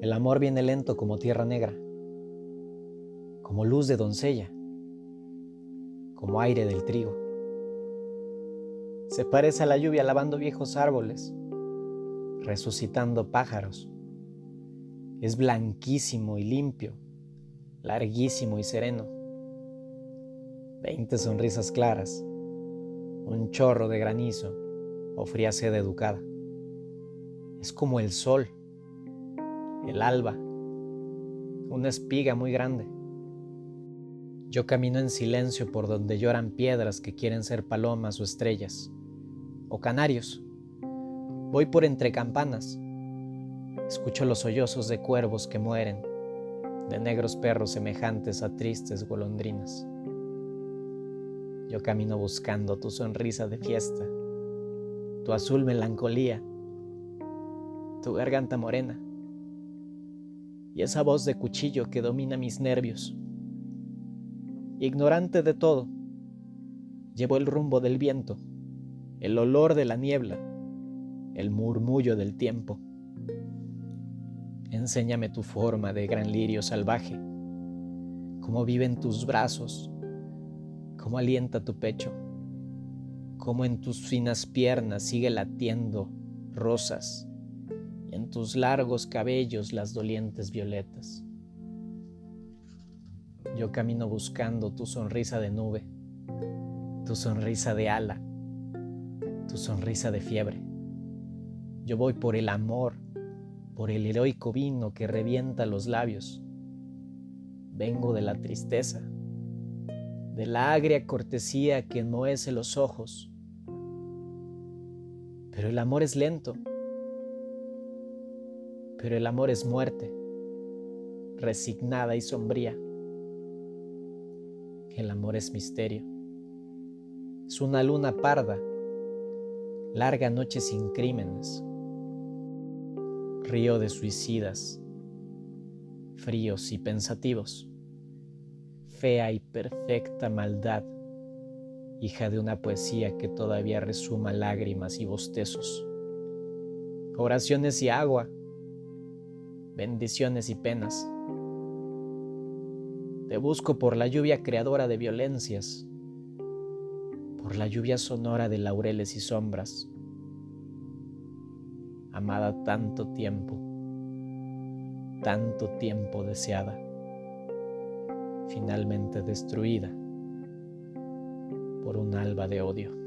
El amor viene lento como tierra negra, como luz de doncella, como aire del trigo. Se parece a la lluvia lavando viejos árboles, resucitando pájaros. Es blanquísimo y limpio, larguísimo y sereno. Veinte sonrisas claras, un chorro de granizo o fría sed educada. Es como el sol el alba, una espiga muy grande. Yo camino en silencio por donde lloran piedras que quieren ser palomas o estrellas, o canarios. Voy por entre campanas. Escucho los sollozos de cuervos que mueren, de negros perros semejantes a tristes golondrinas. Yo camino buscando tu sonrisa de fiesta, tu azul melancolía, tu garganta morena y esa voz de cuchillo que domina mis nervios. Ignorante de todo, llevo el rumbo del viento, el olor de la niebla, el murmullo del tiempo. Enséñame tu forma de gran lirio salvaje, cómo viven tus brazos, cómo alienta tu pecho, cómo en tus finas piernas sigue latiendo rosas en tus largos cabellos las dolientes violetas. Yo camino buscando tu sonrisa de nube, tu sonrisa de ala, tu sonrisa de fiebre. Yo voy por el amor, por el heroico vino que revienta los labios. Vengo de la tristeza, de la agria cortesía que enmohece los ojos. Pero el amor es lento pero el amor es muerte, resignada y sombría. El amor es misterio. Es una luna parda, larga noche sin crímenes, río de suicidas, fríos y pensativos, fea y perfecta maldad, hija de una poesía que todavía resuma lágrimas y bostezos, oraciones y agua bendiciones y penas. Te busco por la lluvia creadora de violencias, por la lluvia sonora de laureles y sombras, amada tanto tiempo, tanto tiempo deseada, finalmente destruida por un alba de odio.